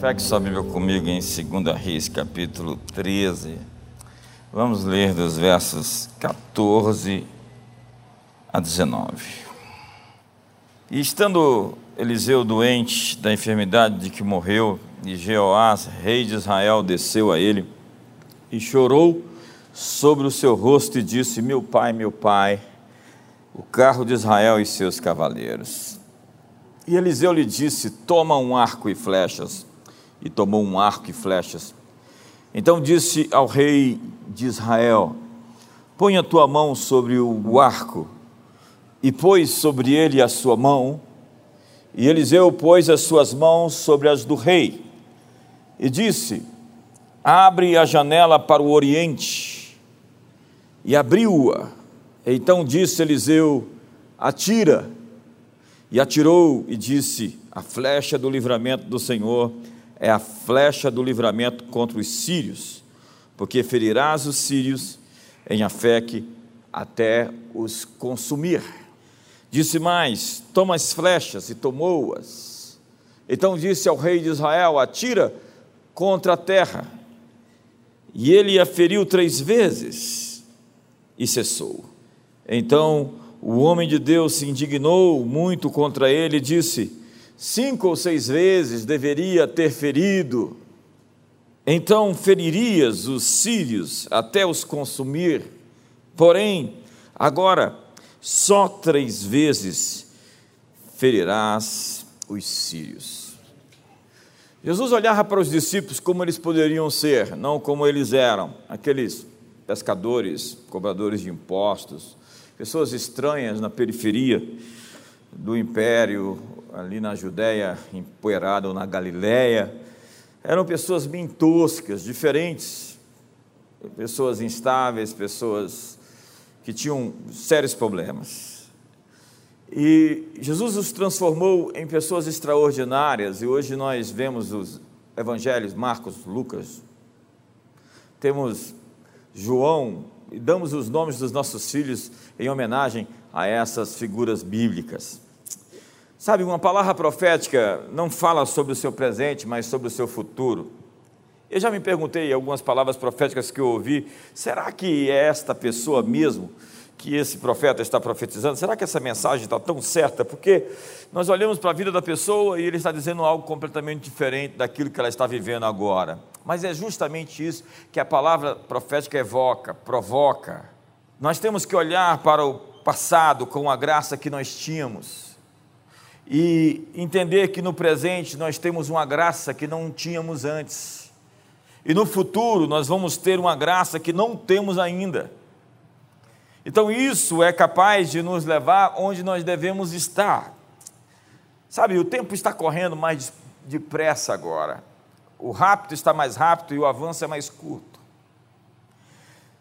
Pegue sua Bíblia comigo em 2 Reis, capítulo 13. Vamos ler dos versos 14 a 19. E estando Eliseu doente da enfermidade de que morreu, e Jeoás, rei de Israel, desceu a ele e chorou sobre o seu rosto e disse: Meu pai, meu pai, o carro de Israel e seus cavaleiros. E Eliseu lhe disse: Toma um arco e flechas. E tomou um arco e flechas. Então disse ao rei de Israel: Põe a tua mão sobre o arco. E pôs sobre ele a sua mão. E Eliseu pôs as suas mãos sobre as do rei. E disse: Abre a janela para o oriente. E abriu-a. Então disse Eliseu: Atira. E atirou e disse: A flecha do livramento do Senhor é a flecha do livramento contra os sírios, porque ferirás os sírios em Afeque até os consumir. Disse mais: Toma as flechas, e tomou-as. Então disse ao rei de Israel: Atira contra a terra. E ele a feriu três vezes e cessou. Então o homem de Deus se indignou muito contra ele e disse: Cinco ou seis vezes deveria ter ferido, então feririas os sírios até os consumir. Porém, agora, só três vezes ferirás os sírios. Jesus olhava para os discípulos como eles poderiam ser, não como eles eram, aqueles pescadores, cobradores de impostos, pessoas estranhas na periferia do império, ali na Judéia empoeirada ou na Galiléia, eram pessoas bem toscas, diferentes, pessoas instáveis, pessoas que tinham sérios problemas. E Jesus os transformou em pessoas extraordinárias, e hoje nós vemos os evangelhos, Marcos, Lucas, temos João, e damos os nomes dos nossos filhos em homenagem a essas figuras bíblicas. Sabe, uma palavra profética não fala sobre o seu presente, mas sobre o seu futuro. Eu já me perguntei algumas palavras proféticas que eu ouvi, será que é esta pessoa mesmo que esse profeta está profetizando? Será que essa mensagem está tão certa? Porque nós olhamos para a vida da pessoa e ele está dizendo algo completamente diferente daquilo que ela está vivendo agora. Mas é justamente isso que a palavra profética evoca, provoca. Nós temos que olhar para o passado com a graça que nós tínhamos e entender que no presente nós temos uma graça que não tínhamos antes. E no futuro nós vamos ter uma graça que não temos ainda. Então isso é capaz de nos levar onde nós devemos estar. Sabe, o tempo está correndo mais depressa agora. O rápido está mais rápido e o avanço é mais curto.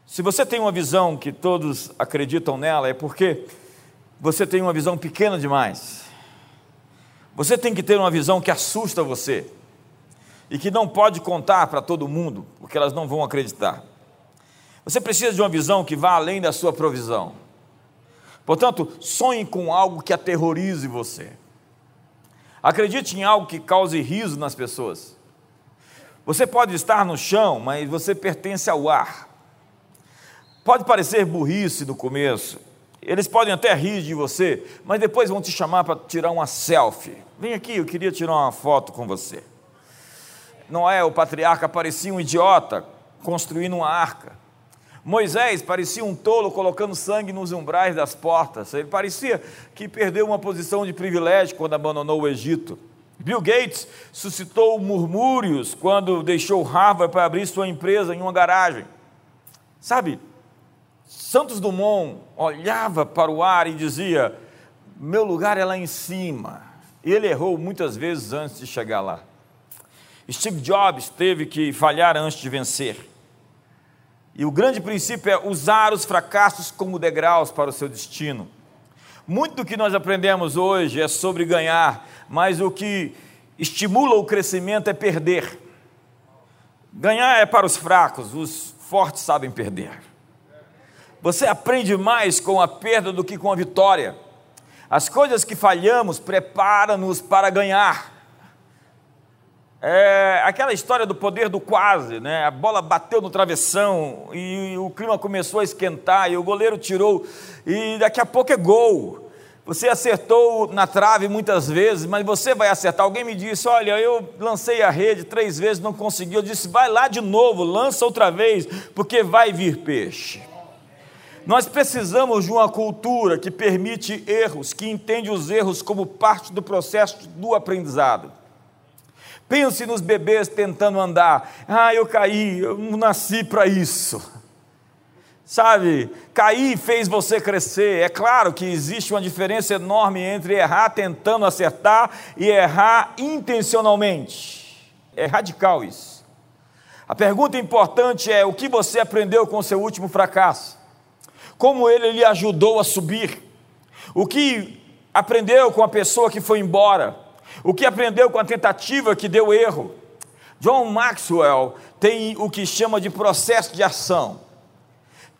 Se você tem uma visão que todos acreditam nela, é porque você tem uma visão pequena demais. Você tem que ter uma visão que assusta você e que não pode contar para todo mundo, porque elas não vão acreditar. Você precisa de uma visão que vá além da sua provisão. Portanto, sonhe com algo que aterrorize você. Acredite em algo que cause riso nas pessoas. Você pode estar no chão, mas você pertence ao ar. Pode parecer burrice no começo. Eles podem até rir de você, mas depois vão te chamar para tirar uma selfie. Vem aqui, eu queria tirar uma foto com você. Noé, o patriarca, parecia um idiota construindo uma arca. Moisés parecia um tolo colocando sangue nos umbrais das portas. Ele parecia que perdeu uma posição de privilégio quando abandonou o Egito. Bill Gates suscitou murmúrios quando deixou Harvard para abrir sua empresa em uma garagem. Sabe, Santos Dumont olhava para o ar e dizia: Meu lugar é lá em cima. Ele errou muitas vezes antes de chegar lá. Steve Jobs teve que falhar antes de vencer. E o grande princípio é usar os fracassos como degraus para o seu destino. Muito do que nós aprendemos hoje é sobre ganhar, mas o que estimula o crescimento é perder. Ganhar é para os fracos, os fortes sabem perder. Você aprende mais com a perda do que com a vitória. As coisas que falhamos preparam-nos para ganhar. É aquela história do poder do quase, né? A bola bateu no travessão e o clima começou a esquentar e o goleiro tirou e daqui a pouco é gol. Você acertou na trave muitas vezes, mas você vai acertar. Alguém me disse: Olha, eu lancei a rede três vezes, não consegui. Eu disse: Vai lá de novo, lança outra vez, porque vai vir peixe. Nós precisamos de uma cultura que permite erros, que entende os erros como parte do processo do aprendizado. Pense nos bebês tentando andar. Ah, eu caí, eu não nasci para isso. Sabe, cair fez você crescer. É claro que existe uma diferença enorme entre errar tentando acertar e errar intencionalmente. É radical isso. A pergunta importante é: o que você aprendeu com o seu último fracasso? Como ele lhe ajudou a subir? O que aprendeu com a pessoa que foi embora? O que aprendeu com a tentativa que deu erro? John Maxwell tem o que chama de processo de ação.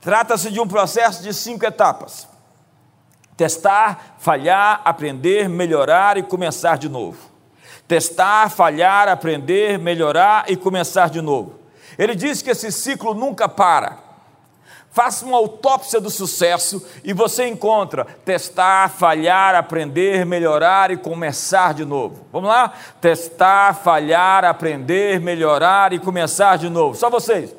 Trata-se de um processo de cinco etapas: testar, falhar, aprender, melhorar e começar de novo. Testar, falhar, aprender, melhorar e começar de novo. Ele diz que esse ciclo nunca para. Faça uma autópsia do sucesso e você encontra testar, falhar, aprender, melhorar e começar de novo. Vamos lá? Testar, falhar, aprender, melhorar e começar de novo. Só vocês.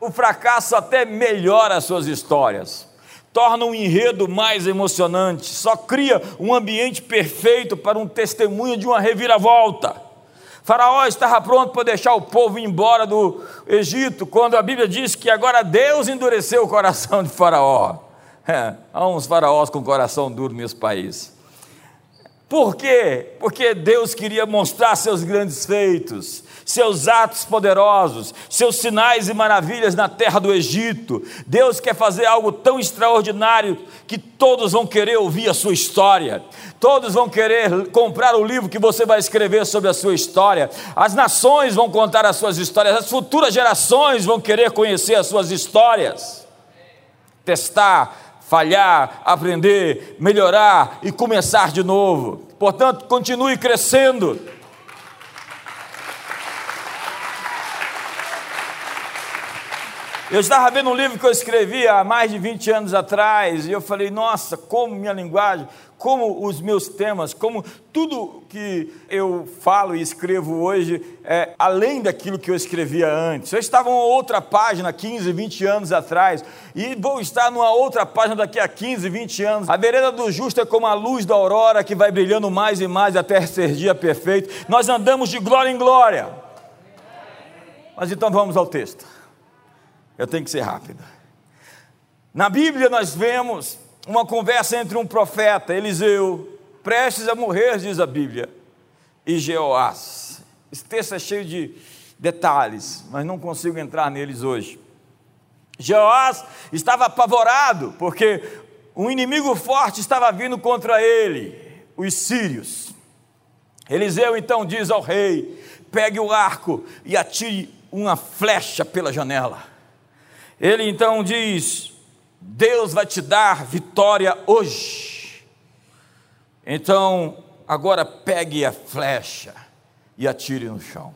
O fracasso até melhora as suas histórias, torna um enredo mais emocionante, só cria um ambiente perfeito para um testemunho de uma reviravolta. Faraó estava pronto para deixar o povo embora do Egito, quando a Bíblia diz que agora Deus endureceu o coração de Faraó. É, há uns faraós com coração duro nesse país. Por quê? Porque Deus queria mostrar seus grandes feitos, seus atos poderosos, seus sinais e maravilhas na terra do Egito. Deus quer fazer algo tão extraordinário que todos vão querer ouvir a sua história, todos vão querer comprar o livro que você vai escrever sobre a sua história. As nações vão contar as suas histórias, as futuras gerações vão querer conhecer as suas histórias. Testar falhar, aprender, melhorar e começar de novo. Portanto, continue crescendo. Eu estava vendo um livro que eu escrevi há mais de 20 anos atrás, e eu falei, nossa, como minha linguagem, como os meus temas, como tudo que eu falo e escrevo hoje é além daquilo que eu escrevia antes. Eu estava em outra página 15, 20 anos atrás e vou estar numa outra página daqui a 15, 20 anos. A vereda do justo é como a luz da aurora que vai brilhando mais e mais até ser dia perfeito. Nós andamos de glória em glória. Mas então vamos ao texto. Eu tenho que ser rápido. Na Bíblia nós vemos uma conversa entre um profeta, Eliseu, prestes a morrer, diz a Bíblia, e Jeoás. Esse texto é cheio de detalhes, mas não consigo entrar neles hoje. Jeoás estava apavorado, porque um inimigo forte estava vindo contra ele, os sírios. Eliseu então diz ao rei: pegue o arco e atire uma flecha pela janela. Ele então diz: Deus vai te dar vitória hoje. Então, agora pegue a flecha e atire no chão.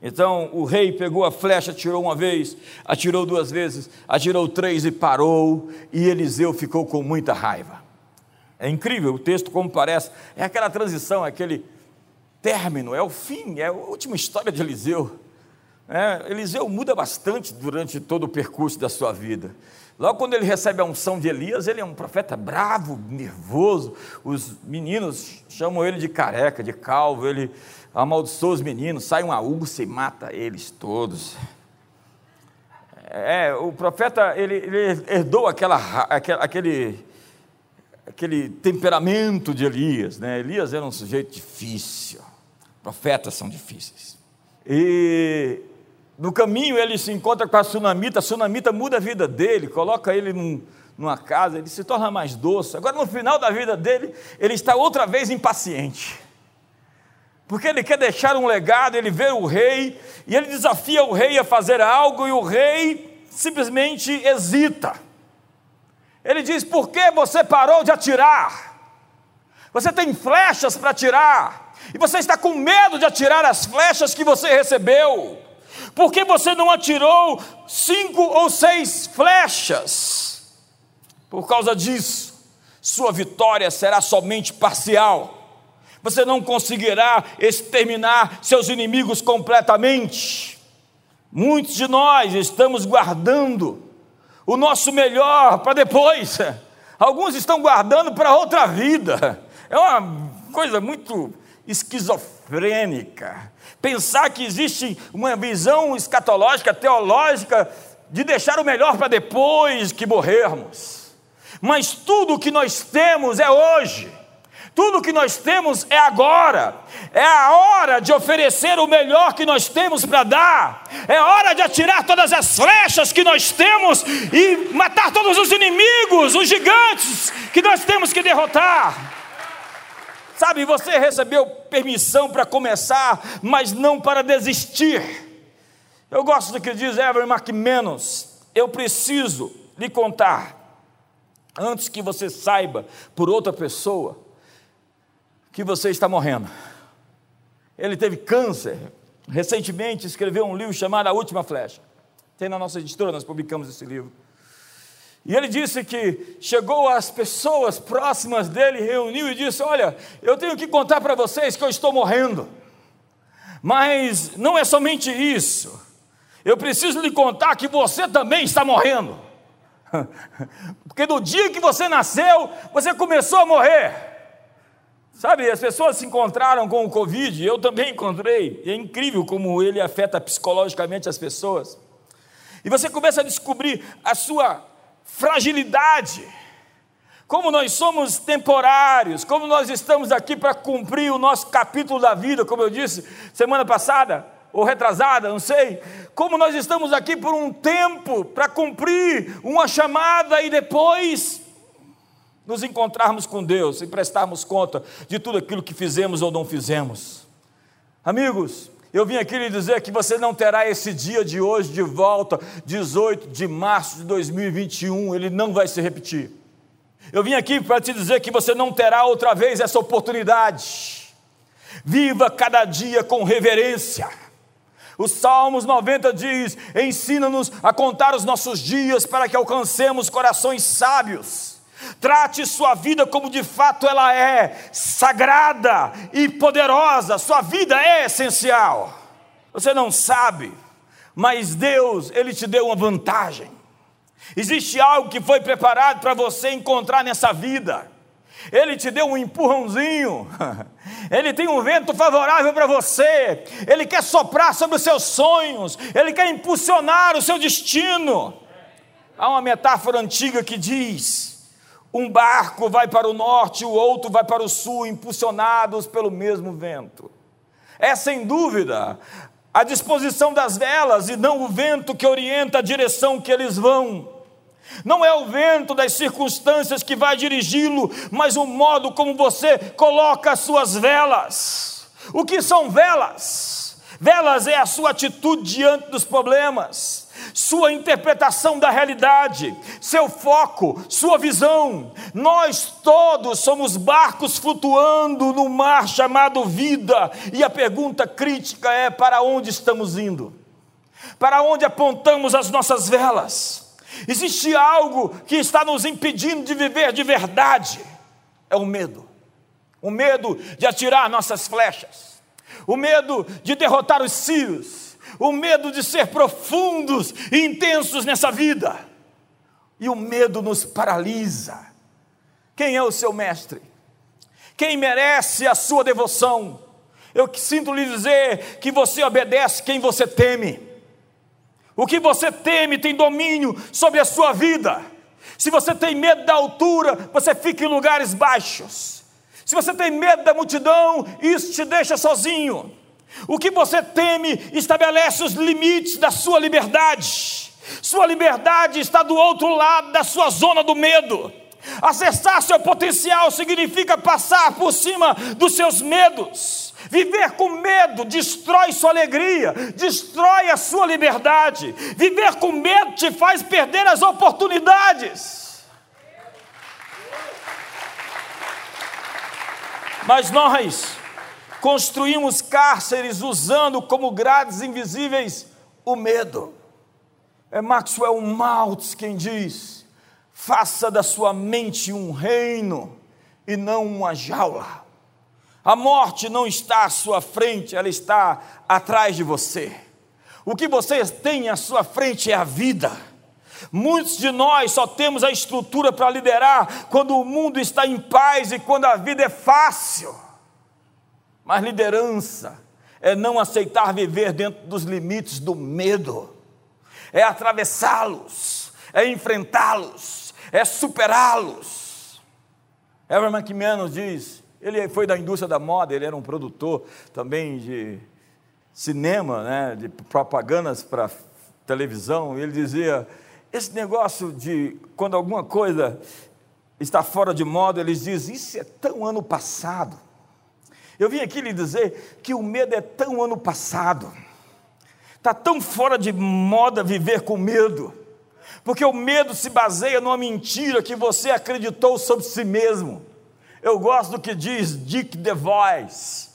Então o rei pegou a flecha, atirou uma vez, atirou duas vezes, atirou três e parou, e Eliseu ficou com muita raiva. É incrível o texto como parece, é aquela transição, é aquele término, é o fim, é a última história de Eliseu. É, Eliseu muda bastante durante todo o percurso da sua vida. Logo quando ele recebe a unção de Elias, ele é um profeta bravo, nervoso. Os meninos chamam ele de careca, de calvo. Ele amaldiçoa os meninos, sai uma ursa e mata eles todos. É, o profeta ele, ele herdou aquela, aquele, aquele temperamento de Elias. Né? Elias era um sujeito difícil. Profetas são difíceis. E no caminho ele se encontra com a sunamita, a sunamita muda a vida dele, coloca ele num, numa casa, ele se torna mais doce. Agora, no final da vida dele, ele está outra vez impaciente. Porque ele quer deixar um legado, ele vê o rei, e ele desafia o rei a fazer algo, e o rei simplesmente hesita. Ele diz: por que você parou de atirar? Você tem flechas para atirar, e você está com medo de atirar as flechas que você recebeu. Por que você não atirou cinco ou seis flechas? Por causa disso, sua vitória será somente parcial. Você não conseguirá exterminar seus inimigos completamente. Muitos de nós estamos guardando o nosso melhor para depois. Alguns estão guardando para outra vida. É uma coisa muito esquizofrênica. Pensar que existe uma visão escatológica, teológica, de deixar o melhor para depois que morrermos. Mas tudo o que nós temos é hoje. Tudo que nós temos é agora. É a hora de oferecer o melhor que nós temos para dar. É hora de atirar todas as flechas que nós temos e matar todos os inimigos, os gigantes que nós temos que derrotar. Sabe, você recebeu permissão para começar, mas não para desistir. Eu gosto do que diz Evan McManus. Eu preciso lhe contar, antes que você saiba por outra pessoa, que você está morrendo. Ele teve câncer. Recentemente escreveu um livro chamado A Última Flecha. Tem na nossa editora, nós publicamos esse livro. E ele disse que chegou às pessoas próximas dele, reuniu e disse: Olha, eu tenho que contar para vocês que eu estou morrendo. Mas não é somente isso. Eu preciso lhe contar que você também está morrendo. Porque no dia que você nasceu, você começou a morrer. Sabe, as pessoas se encontraram com o Covid, eu também encontrei, é incrível como ele afeta psicologicamente as pessoas. E você começa a descobrir a sua fragilidade, como nós somos temporários, como nós estamos aqui para cumprir o nosso capítulo da vida, como eu disse semana passada, ou retrasada, não sei, como nós estamos aqui por um tempo para cumprir uma chamada e depois nos encontrarmos com Deus e prestarmos conta de tudo aquilo que fizemos ou não fizemos. Amigos, eu vim aqui lhe dizer que você não terá esse dia de hoje de volta, 18 de março de 2021, ele não vai se repetir. Eu vim aqui para te dizer que você não terá outra vez essa oportunidade. Viva cada dia com reverência. Os Salmos 90 diz: ensina-nos a contar os nossos dias para que alcancemos corações sábios. Trate sua vida como de fato ela é, sagrada e poderosa. Sua vida é essencial. Você não sabe, mas Deus, ele te deu uma vantagem. Existe algo que foi preparado para você encontrar nessa vida. Ele te deu um empurrãozinho, Ele tem um vento favorável para você, Ele quer soprar sobre os seus sonhos, Ele quer impulsionar o seu destino. Há uma metáfora antiga que diz: um barco vai para o norte, o outro vai para o sul, impulsionados pelo mesmo vento. É sem dúvida a disposição das velas e não o vento que orienta a direção que eles vão. Não é o vento das circunstâncias que vai dirigi-lo, mas o modo como você coloca as suas velas. O que são velas? Velas é a sua atitude diante dos problemas sua interpretação da realidade, seu foco, sua visão. Nós todos somos barcos flutuando no mar chamado vida, e a pergunta crítica é: para onde estamos indo? Para onde apontamos as nossas velas? Existe algo que está nos impedindo de viver de verdade: é o medo. O medo de atirar nossas flechas, o medo de derrotar os sírios, o medo de ser profundos e intensos nessa vida. E o medo nos paralisa. Quem é o seu mestre? Quem merece a sua devoção? Eu sinto lhe dizer que você obedece quem você teme. O que você teme tem domínio sobre a sua vida. Se você tem medo da altura, você fica em lugares baixos. Se você tem medo da multidão, isso te deixa sozinho. O que você teme estabelece os limites da sua liberdade. Sua liberdade está do outro lado da sua zona do medo. Acessar seu potencial significa passar por cima dos seus medos. Viver com medo destrói sua alegria, destrói a sua liberdade. Viver com medo te faz perder as oportunidades. Mas nós construímos cárceres usando como grades invisíveis o medo. É Maxwell Maltz quem diz: faça da sua mente um reino e não uma jaula. A morte não está à sua frente, ela está atrás de você. O que você tem à sua frente é a vida. Muitos de nós só temos a estrutura para liderar quando o mundo está em paz e quando a vida é fácil. Mas liderança é não aceitar viver dentro dos limites do medo, é atravessá-los, é enfrentá-los, é superá-los. Evan McManus diz: ele foi da indústria da moda, ele era um produtor também de cinema, né, de propagandas para televisão. Ele dizia: esse negócio de quando alguma coisa está fora de moda, eles dizem: isso é tão ano passado. Eu vim aqui lhe dizer que o medo é tão ano passado, está tão fora de moda viver com medo, porque o medo se baseia numa mentira que você acreditou sobre si mesmo. Eu gosto do que diz Dick DeVois: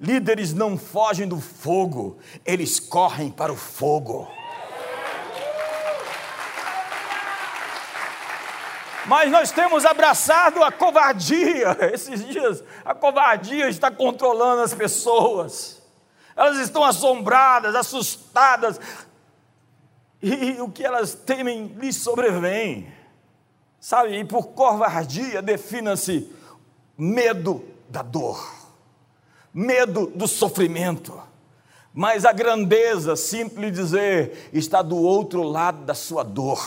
líderes não fogem do fogo, eles correm para o fogo. Mas nós temos abraçado a covardia. Esses dias, a covardia está controlando as pessoas. Elas estão assombradas, assustadas. E o que elas temem lhes sobrevém. Sabe, e por covardia defina-se medo da dor, medo do sofrimento. Mas a grandeza, simples dizer, está do outro lado da sua dor.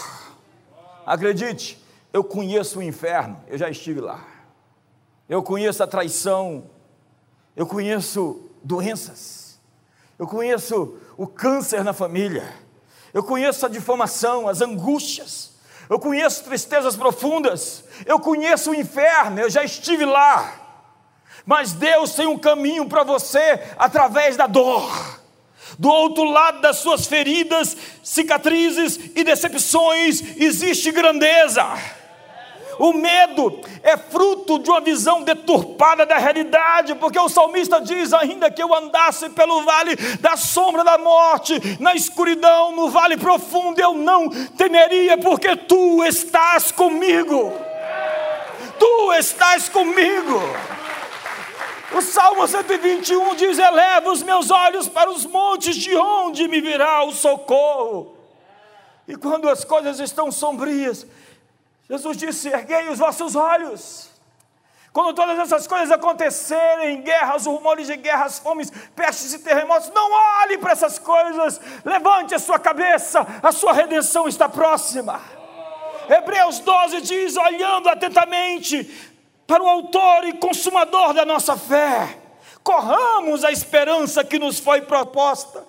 Acredite, eu conheço o inferno, eu já estive lá. Eu conheço a traição, eu conheço doenças, eu conheço o câncer na família, eu conheço a difamação, as angústias, eu conheço tristezas profundas, eu conheço o inferno, eu já estive lá. Mas Deus tem um caminho para você através da dor do outro lado das suas feridas, cicatrizes e decepções, existe grandeza. O medo é fruto de uma visão deturpada da realidade, porque o salmista diz: ainda que eu andasse pelo vale da sombra da morte, na escuridão, no vale profundo, eu não temeria, porque tu estás comigo. Tu estás comigo. O Salmo 121 diz: Eleva os meus olhos para os montes, de onde me virá o socorro. E quando as coisas estão sombrias, Jesus disse: erguei os vossos olhos. Quando todas essas coisas acontecerem, guerras, rumores de guerras, fomes, pestes e terremotos, não olhe para essas coisas, levante a sua cabeça, a sua redenção está próxima. Hebreus 12 diz: olhando atentamente para o Autor e Consumador da nossa fé, corramos a esperança que nos foi proposta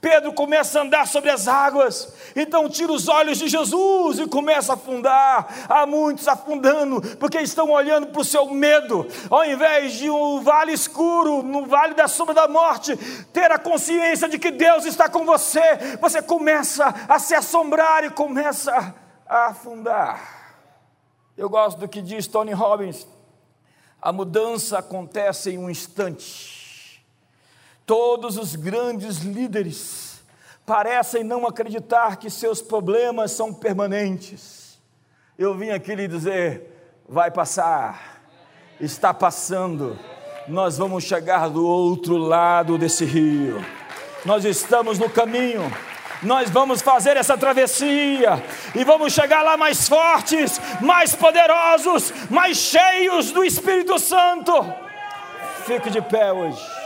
Pedro começa a andar sobre as águas, então tira os olhos de Jesus e começa a afundar. Há muitos afundando, porque estão olhando para o seu medo, ao invés de um vale escuro, no vale da sombra da morte, ter a consciência de que Deus está com você, você começa a se assombrar e começa a afundar. Eu gosto do que diz Tony Robbins: a mudança acontece em um instante. Todos os grandes líderes parecem não acreditar que seus problemas são permanentes. Eu vim aqui lhe dizer: vai passar, está passando, nós vamos chegar do outro lado desse rio, nós estamos no caminho nós vamos fazer essa travessia e vamos chegar lá mais fortes, mais poderosos, mais cheios do Espírito Santo. Fique de pé hoje.